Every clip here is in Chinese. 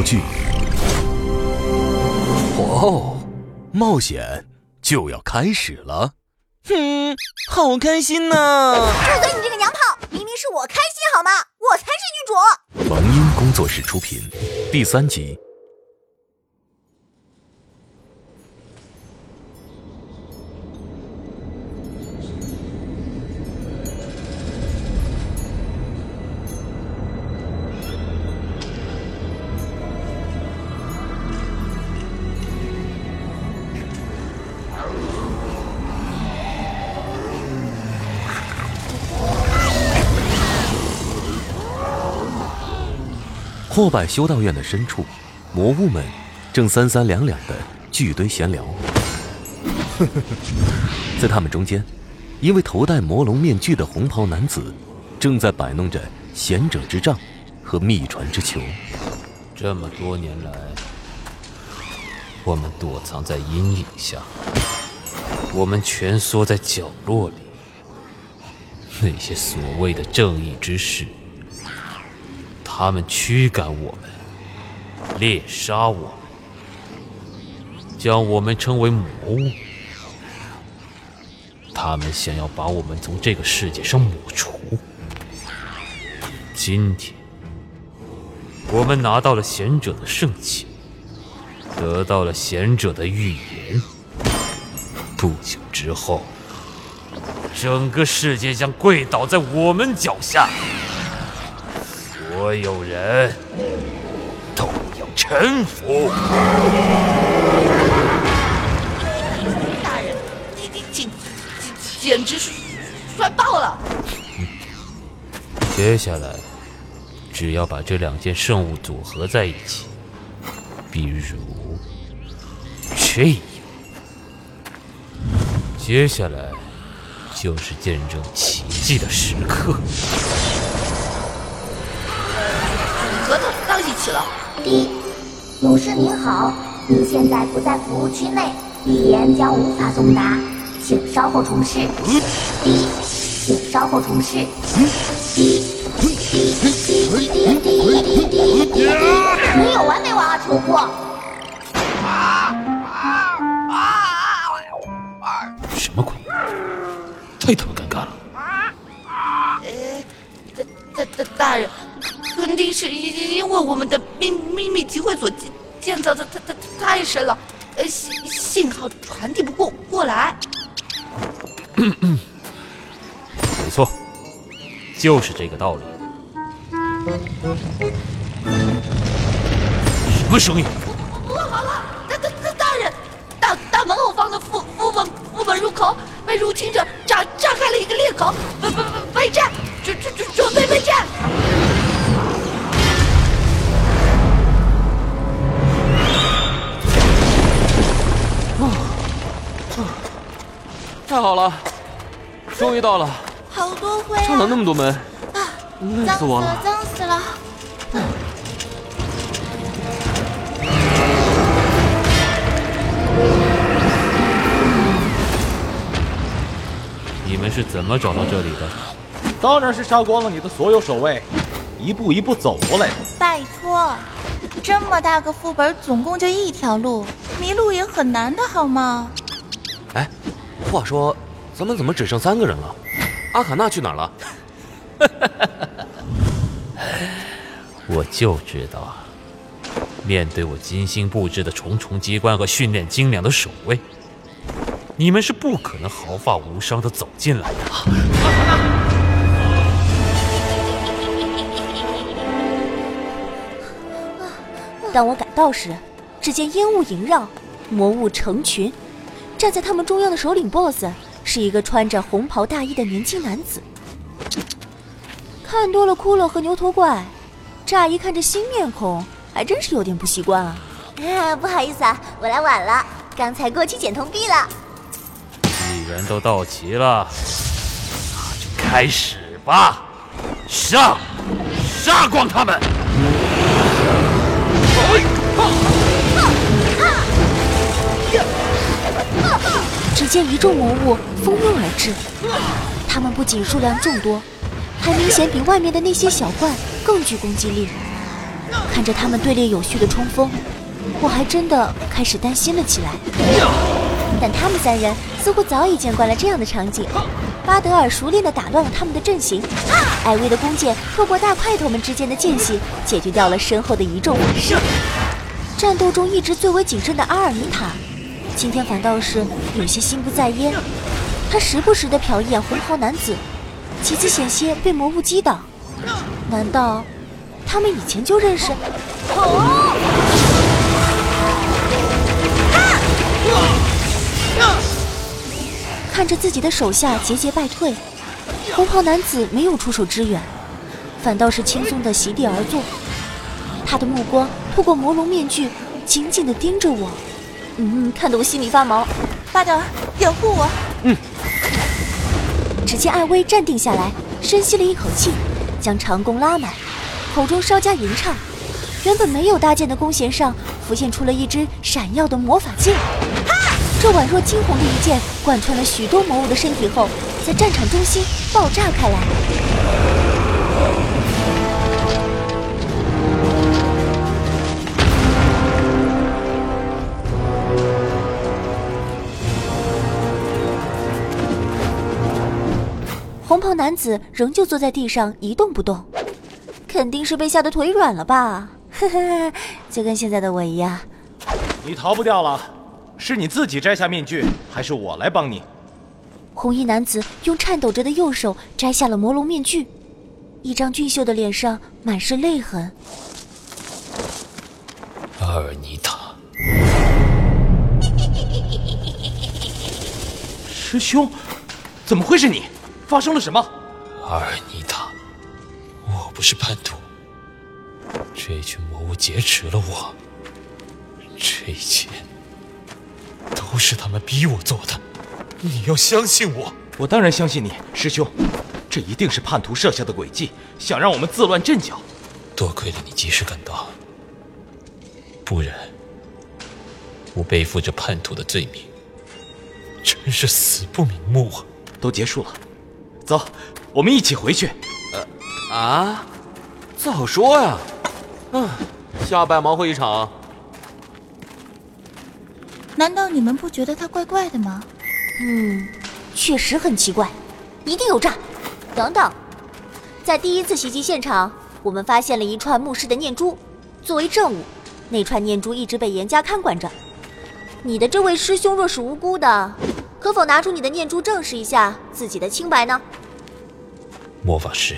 人广播剧。哦，冒险就要开始了。哼，好开心呐！住嘴！你这个娘炮，明明是我开心好吗？我才是女主。王音工作室出品，第三集。破败修道院的深处，魔物们正三三两两的聚堆闲聊。在他们中间，一位头戴魔龙面具的红袍男子正在摆弄着贤者之杖和秘传之球。这么多年来，我们躲藏在阴影下，我们蜷缩在角落里，那些所谓的正义之士。他们驱赶我们，猎杀我们，将我们称为魔物。他们想要把我们从这个世界上抹除。今天，我们拿到了贤者的圣器，得到了贤者的预言。不久之后，整个世界将跪倒在我们脚下。所有人都要臣服。大人，你你简简直是帅爆了！接下来，只要把这两件圣物组合在一起，比如这样，接下来就是见证奇迹的时刻。一起了。一勇士您好，您现在不在服务区内，语言将无法送达，请稍后重试。一请稍后重试。D，你有完没完啊，丑货！什么鬼？太他妈为我们的秘秘密集会所建建造的太太太深了，呃信信号传递不过过来。没错，就是这个道理。什么声音？不好了，大大大大人，大大门后方的副副本副本入口被入侵者炸炸开了一个裂口，太好了，终于到了！好多灰啊！上了那么多门，啊，累死我了！脏死了！你们是怎么找到这里的？当然是杀光了你的所有守卫，一步一步走过来的。拜托，这么大个副本，总共就一条路，迷路也很难的好吗？哎。话说，咱们怎么只剩三个人了？阿卡娜去哪儿了？我就知道，面对我精心布置的重重机关和训练精良的守卫，你们是不可能毫发无伤的走进来的。当我赶到时，只见烟雾萦绕，魔物成群。站在他们中央的首领 BOSS 是一个穿着红袍大衣的年轻男子。看多了骷髅和牛头怪，乍一看这新面孔，还真是有点不习惯啊。啊 不好意思啊，我来晚了，刚才过去捡铜币了。既然都到齐了，那就开始吧，上，杀光他们！见一众魔物蜂拥而至，他们不仅数量众多，还明显比外面的那些小怪更具攻击力。看着他们队列有序的冲锋，我还真的开始担心了起来。但他们三人似乎早已见惯了这样的场景。巴德尔熟练地打乱了他们的阵型，艾薇的弓箭透过大块头们之间的间隙，解决掉了身后的一众法师。战斗中一直最为谨慎的阿尔尼塔，今天反倒是有些心不在焉。他时不时的瞟一眼红袍男子，几次险些被魔物击倒。难道他们以前就认识？看着自己的手下节节败退，红袍男子没有出手支援，反倒是轻松的席地而坐。他的目光透过魔龙面具，紧紧的盯着我，嗯，看得我心里发毛。巴德，掩护我。嗯。只见艾薇站定下来，深吸了一口气，将长弓拉满，口中稍加吟唱。原本没有搭建的弓弦上，浮现出了一支闪耀的魔法剑。这宛若惊鸿的一剑，贯穿了许多魔物的身体后，在战场中心爆炸开来。红袍男子仍旧坐在地上一动不动，肯定是被吓得腿软了吧？呵呵，就跟现在的我一样。你逃不掉了。是你自己摘下面具，还是我来帮你？红衣男子用颤抖着的右手摘下了魔龙面具，一张俊秀的脸上满是泪痕。阿尔尼塔，师兄，怎么会是你？发生了什么？阿尔尼塔，我不是叛徒，这群魔物劫持了我，这一切。都是他们逼我做的，你要相信我。我当然相信你，师兄。这一定是叛徒设下的诡计，想让我们自乱阵脚。多亏了你及时赶到，不然我背负着叛徒的罪名，真是死不瞑目啊！都结束了，走，我们一起回去。呃，啊，早说呀！嗯，下败毛会一场。难道你们不觉得他怪怪的吗？嗯，确实很奇怪，一定有诈。等等，在第一次袭击现场，我们发现了一串牧师的念珠，作为证物，那串念珠一直被严加看管着。你的这位师兄若是无辜的，可否拿出你的念珠证实一下自己的清白呢？魔法师，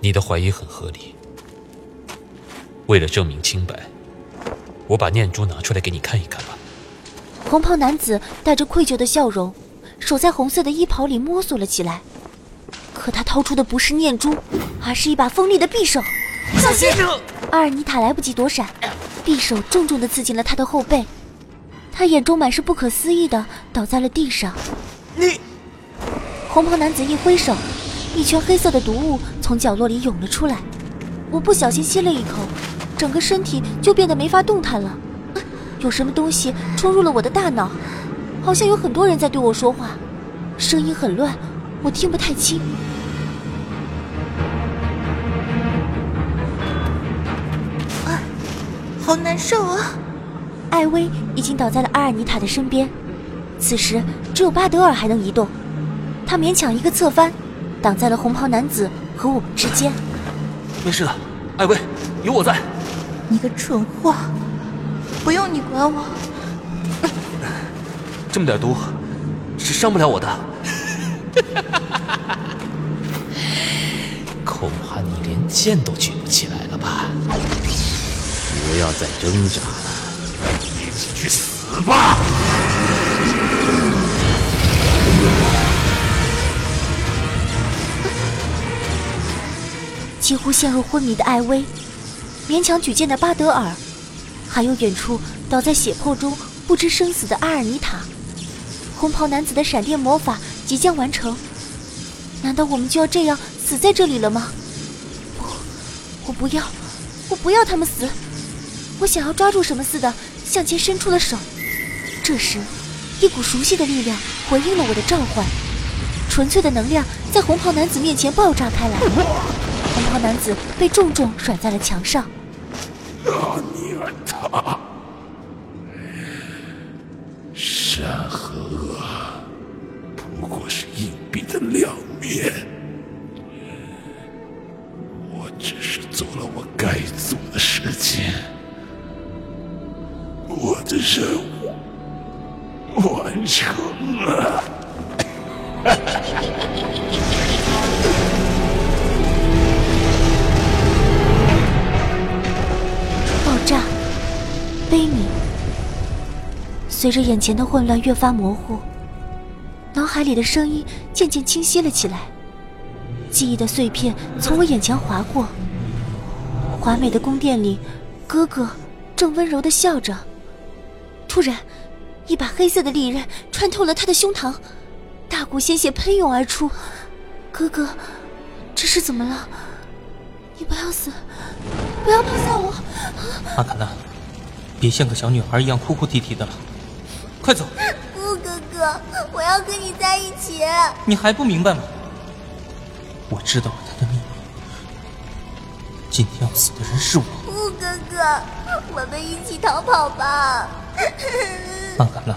你的怀疑很合理。为了证明清白。我把念珠拿出来给你看一看吧。红袍男子带着愧疚的笑容，手在红色的衣袍里摸索了起来。可他掏出的不是念珠，而是一把锋利的匕首。小心！阿尔尼塔来不及躲闪，匕首重重的刺进了他的后背。他眼中满是不可思议的倒在了地上。你！红袍男子一挥手，一圈黑色的毒雾从角落里涌了出来。我不小心吸了一口。整个身体就变得没法动弹了，有什么东西冲入了我的大脑，好像有很多人在对我说话，声音很乱，我听不太清。啊，好难受啊！艾薇已经倒在了阿尔尼塔的身边，此时只有巴德尔还能移动，他勉强一个侧翻，挡在了红袍男子和我们之间。没事的，艾薇，有我在。你个蠢货！不用你管我。这么点毒，是伤不了我的。恐怕你连剑都举不起来了吧？不要再挣扎了，去死吧！几乎陷入昏迷的艾薇。勉强举剑的巴德尔，还有远处倒在血泊中不知生死的阿尔尼塔，红袍男子的闪电魔法即将完成，难道我们就要这样死在这里了吗？不，我不要，我不要他们死！我想要抓住什么似的向前伸出了手，这时，一股熟悉的力量回应了我的召唤，纯粹的能量在红袍男子面前爆炸开来，红袍男子被重重甩在了墙上。阿尼尔塔，善和恶不过是硬币的两面。随着眼前的混乱越发模糊，脑海里的声音渐渐清晰了起来。记忆的碎片从我眼前划过。华美的宫殿里，哥哥正温柔的笑着。突然，一把黑色的利刃穿透了他的胸膛，大股鲜血喷涌而出。哥哥，这是怎么了？你不要死，不要抛下我！阿卡娜，别像个小女孩一样哭哭啼啼的了，快走！不，哥哥，我要跟你在一起。你还不明白吗？我知道了他的秘密，今天要死的人是我。不，哥哥，我们一起逃跑吧。阿卡娜，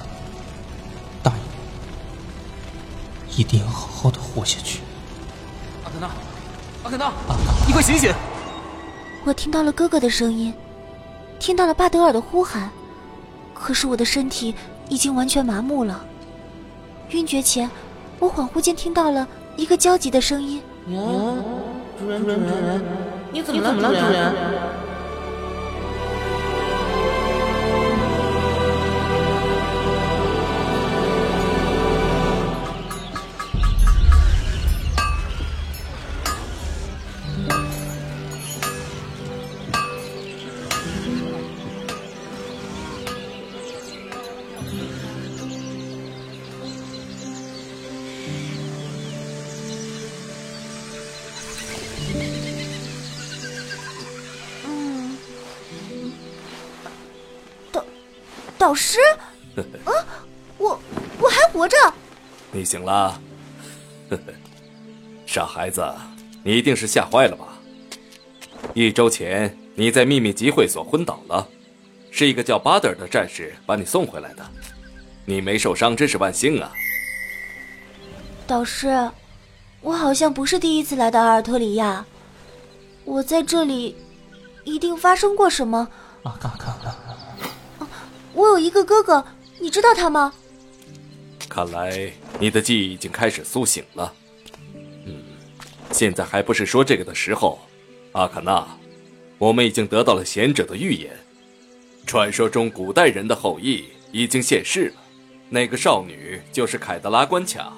答应我，一定要好好的活下去。阿肯娜，阿肯娜，你快醒醒！我听到了哥哥的声音，听到了巴德尔的呼喊，可是我的身体已经完全麻木了。晕厥前，我恍惚间听到了一个焦急的声音：“主人，主人，你怎么了，主人？”导师，啊，我我还活着。你醒了，呵呵，傻孩子，你一定是吓坏了吧？一周前你在秘密集会所昏倒了，是一个叫巴德尔的战士把你送回来的。你没受伤，真是万幸啊！导师，我好像不是第一次来到阿尔特里亚，我在这里一定发生过什么。阿卡卡娜。我有一个哥哥，你知道他吗？看来你的记忆已经开始苏醒了。嗯，现在还不是说这个的时候。阿卡娜，我们已经得到了贤者的预言，传说中古代人的后裔已经现世了。那个少女就是凯德拉关卡。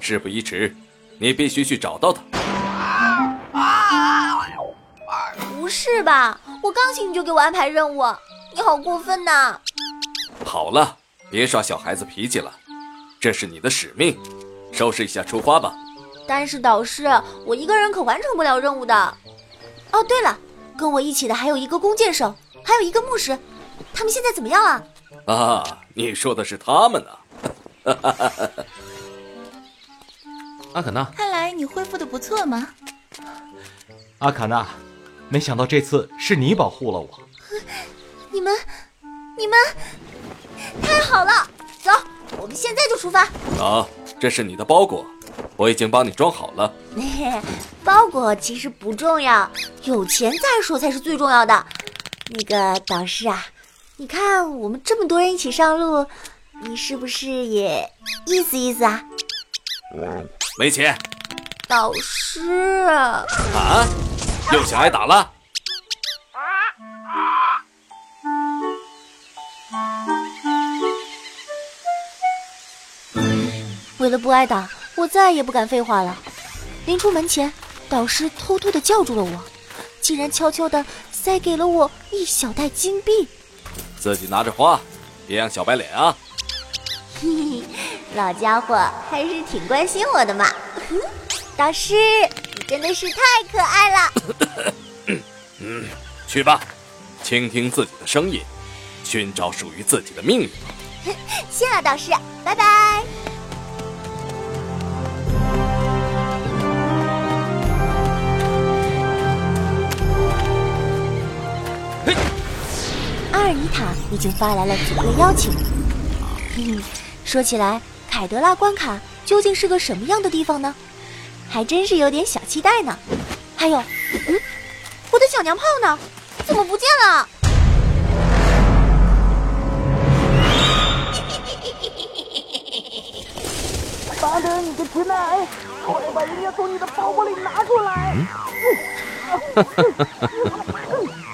事不宜迟，你必须去找到她。不是吧？我刚醒你就给我安排任务，你好过分呐！好了，别耍小孩子脾气了，这是你的使命，收拾一下出发吧。但是导师，我一个人可完成不了任务的。哦，对了，跟我一起的还有一个弓箭手，还有一个牧师，他们现在怎么样啊？啊，你说的是他们呢？阿卡娜，看来你恢复的不错嘛。阿卡娜，没想到这次是你保护了我。你们，你们。太好了，走，我们现在就出发。啊，这是你的包裹，我已经帮你装好了。包裹其实不重要，有钱再说才是最重要的。那个导师啊，你看我们这么多人一起上路，你是不是也意思意思啊？没钱。导师。啊？又想挨打了？为了不挨打，我再也不敢废话了。临出门前，导师偷偷的叫住了我，竟然悄悄的塞给了我一小袋金币。自己拿着花，别让小白脸啊！嘿嘿，老家伙还是挺关心我的嘛。导师，你真的是太可爱了。嗯，去吧，倾听自己的声音，寻找属于自己的命运。谢了，导师，拜拜。已经发来了组队邀请。嘿嘿，说起来，凯德拉关卡究竟是个什么样的地方呢？还真是有点小期待呢。还有，嗯，我的小娘炮呢？怎么不见了？巴德，你个直男癌，快把人家从你的包包里拿出来！